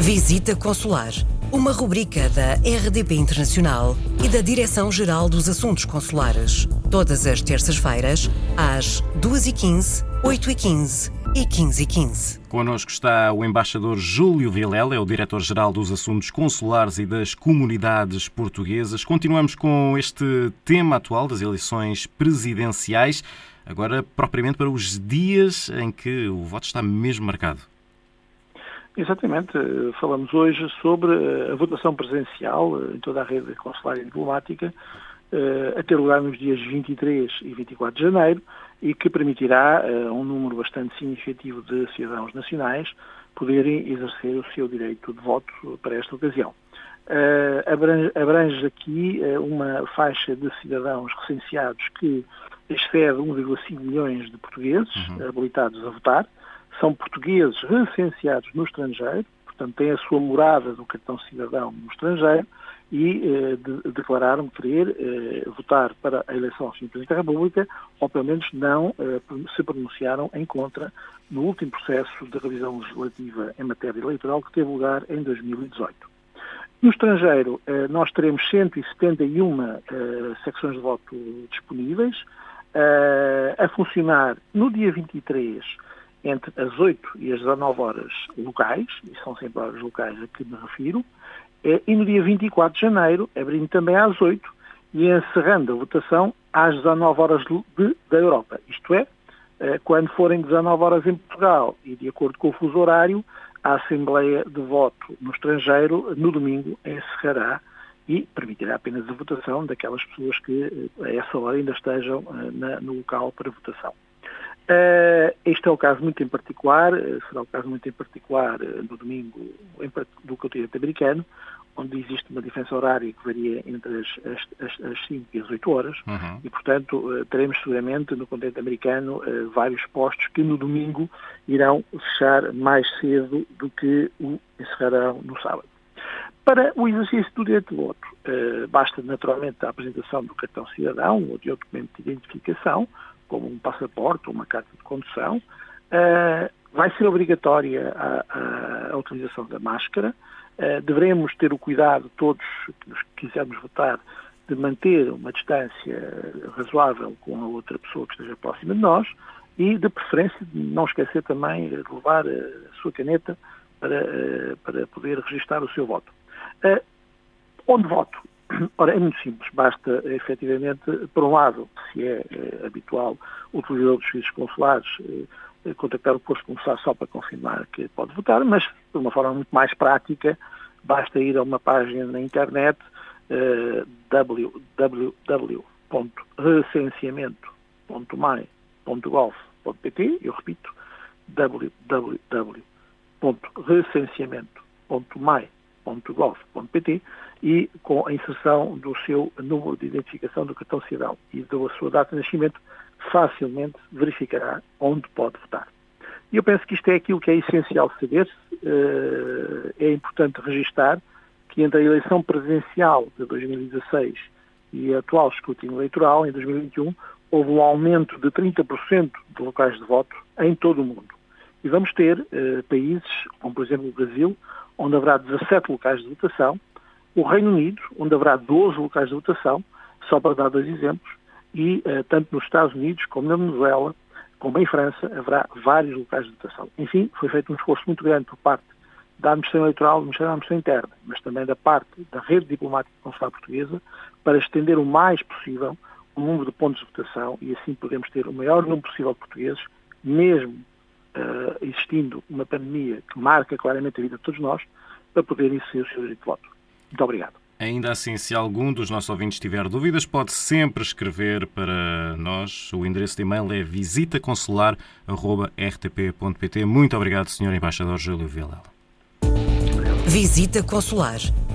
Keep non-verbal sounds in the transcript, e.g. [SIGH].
Visita Consular, uma rubrica da RDP Internacional e da Direção-Geral dos Assuntos Consulares. Todas as terças-feiras, às 2h15, 8h15 e 15h15. Connosco está o embaixador Júlio Vilela, é o diretor-geral dos Assuntos Consulares e das Comunidades Portuguesas. Continuamos com este tema atual das eleições presidenciais, agora propriamente para os dias em que o voto está mesmo marcado. Exatamente. Falamos hoje sobre a votação presencial em toda a rede consular e diplomática, a ter lugar nos dias 23 e 24 de janeiro e que permitirá a um número bastante significativo de cidadãos nacionais poderem exercer o seu direito de voto para esta ocasião. Abrange, abrange aqui uma faixa de cidadãos recenseados que excede 1,5 milhões de portugueses uhum. habilitados a votar, são portugueses recenseados no estrangeiro, portanto têm a sua morada do cartão cidadão no estrangeiro e eh, de, declararam querer eh, votar para a eleição ao Sr. Presidente da República, ou pelo menos não eh, se pronunciaram em contra no último processo de revisão legislativa em matéria eleitoral que teve lugar em 2018. No estrangeiro, eh, nós teremos 171 eh, secções de voto disponíveis, eh, a funcionar no dia 23 entre as 8 e as 19 horas locais, e são sempre horas locais a que me refiro, e no dia 24 de janeiro, abrindo também às 8 e encerrando a votação às 19 horas de, da Europa. Isto é, quando forem 19 horas em Portugal e de acordo com o fuso horário, a Assembleia de Voto no estrangeiro, no domingo, encerrará e permitirá apenas a votação daquelas pessoas que a essa hora ainda estejam na, no local para votação. Uh, este é o caso muito em particular, uh, será o caso muito em particular uh, no domingo do continente americano, onde existe uma diferença horária que varia entre as, as, as 5 e as 8 horas, uhum. e portanto teremos seguramente no continente americano vários postos que no domingo irão fechar mais cedo do que o encerrarão no sábado. Para o exercício do direito de voto, basta naturalmente a apresentação do cartão cidadão ou de outro documento de identificação, como um passaporte ou uma carta de condução, uh, vai ser obrigatória a, a, a utilização da máscara. Uh, devemos ter o cuidado, todos que quisermos votar, de manter uma distância razoável com a outra pessoa que esteja próxima de nós e, de preferência, não esquecer também de levar a sua caneta para, uh, para poder registrar o seu voto. onde voto? [COUGHS] Ora, é muito simples, basta efetivamente, por um lado, se é, é habitual o utilizador dos serviços consulares eh, contactar o posto consular só para confirmar que pode votar, mas de uma forma muito mais prática, basta ir a uma página na internet eh, www.recenseamento.mai.gov.pt, eu repito, www.recenseamento.mai.gov.pt www.cidadão.gov.pt e com a inserção do seu número de identificação do cartão cidadão e da sua data de nascimento, facilmente verificará onde pode votar. E eu penso que isto é aquilo que é essencial saber. Eh, é importante registar que entre a eleição presidencial de 2016 e a atual escrutínio eleitoral, em 2021, houve um aumento de 30% de locais de voto em todo o mundo. E vamos ter eh, países, como por exemplo o Brasil, onde haverá 17 locais de votação, o Reino Unido, onde haverá 12 locais de votação, só para dar dois exemplos, e uh, tanto nos Estados Unidos como na Venezuela, como em França, haverá vários locais de votação. Enfim, foi feito um esforço muito grande por parte da Administração Eleitoral, da Administração Interna, mas também da parte da rede diplomática consular portuguesa, para estender o mais possível o número de pontos de votação e assim podemos ter o maior número possível de portugueses, mesmo uh, existindo uma pandemia que marca claramente a vida de todos nós, para poderem exercer o seu direito de voto. Muito obrigado. Ainda assim, se algum dos nossos ouvintes tiver dúvidas, pode sempre escrever para nós. O endereço de e-mail é visitaconsular.rtp.pt. Muito obrigado, Sr. Embaixador Júlio Vilela. Visita Consular,